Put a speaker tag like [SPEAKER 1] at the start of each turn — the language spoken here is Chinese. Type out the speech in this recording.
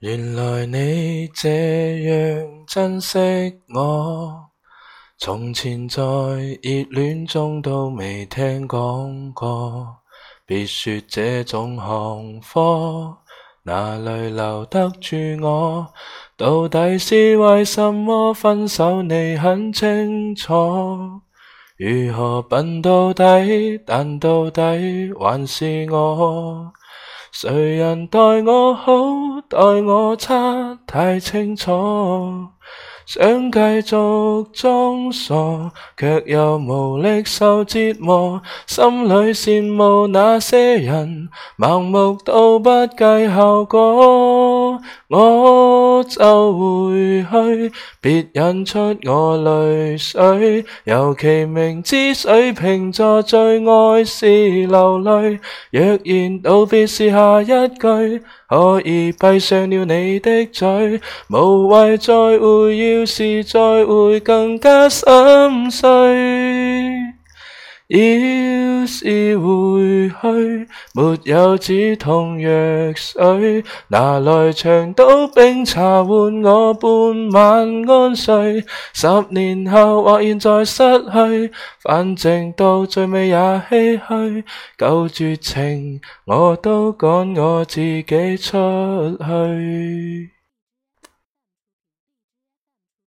[SPEAKER 1] 原来你这样珍惜我，从前在热恋中都未听讲过，别说这种行货，哪里留得住我？到底是为什么分手你很清楚，如何笨到底，但到底还是我。谁人待我好，待我差，太清楚。想继续装傻，却又无力受折磨。心里羡慕那些人，盲目到不计后果。我。就回去，别引出我泪水。尤其明知水瓶座最爱是流泪，若然道别是下一句，可以闭上了你的嘴。无谓再会，要是再会更加心碎。要。是回去，没有止痛药水，拿来长岛冰茶换我半晚安睡。十年后或现在失去，反正到最尾也唏嘘。够绝情，我都赶我自己出去。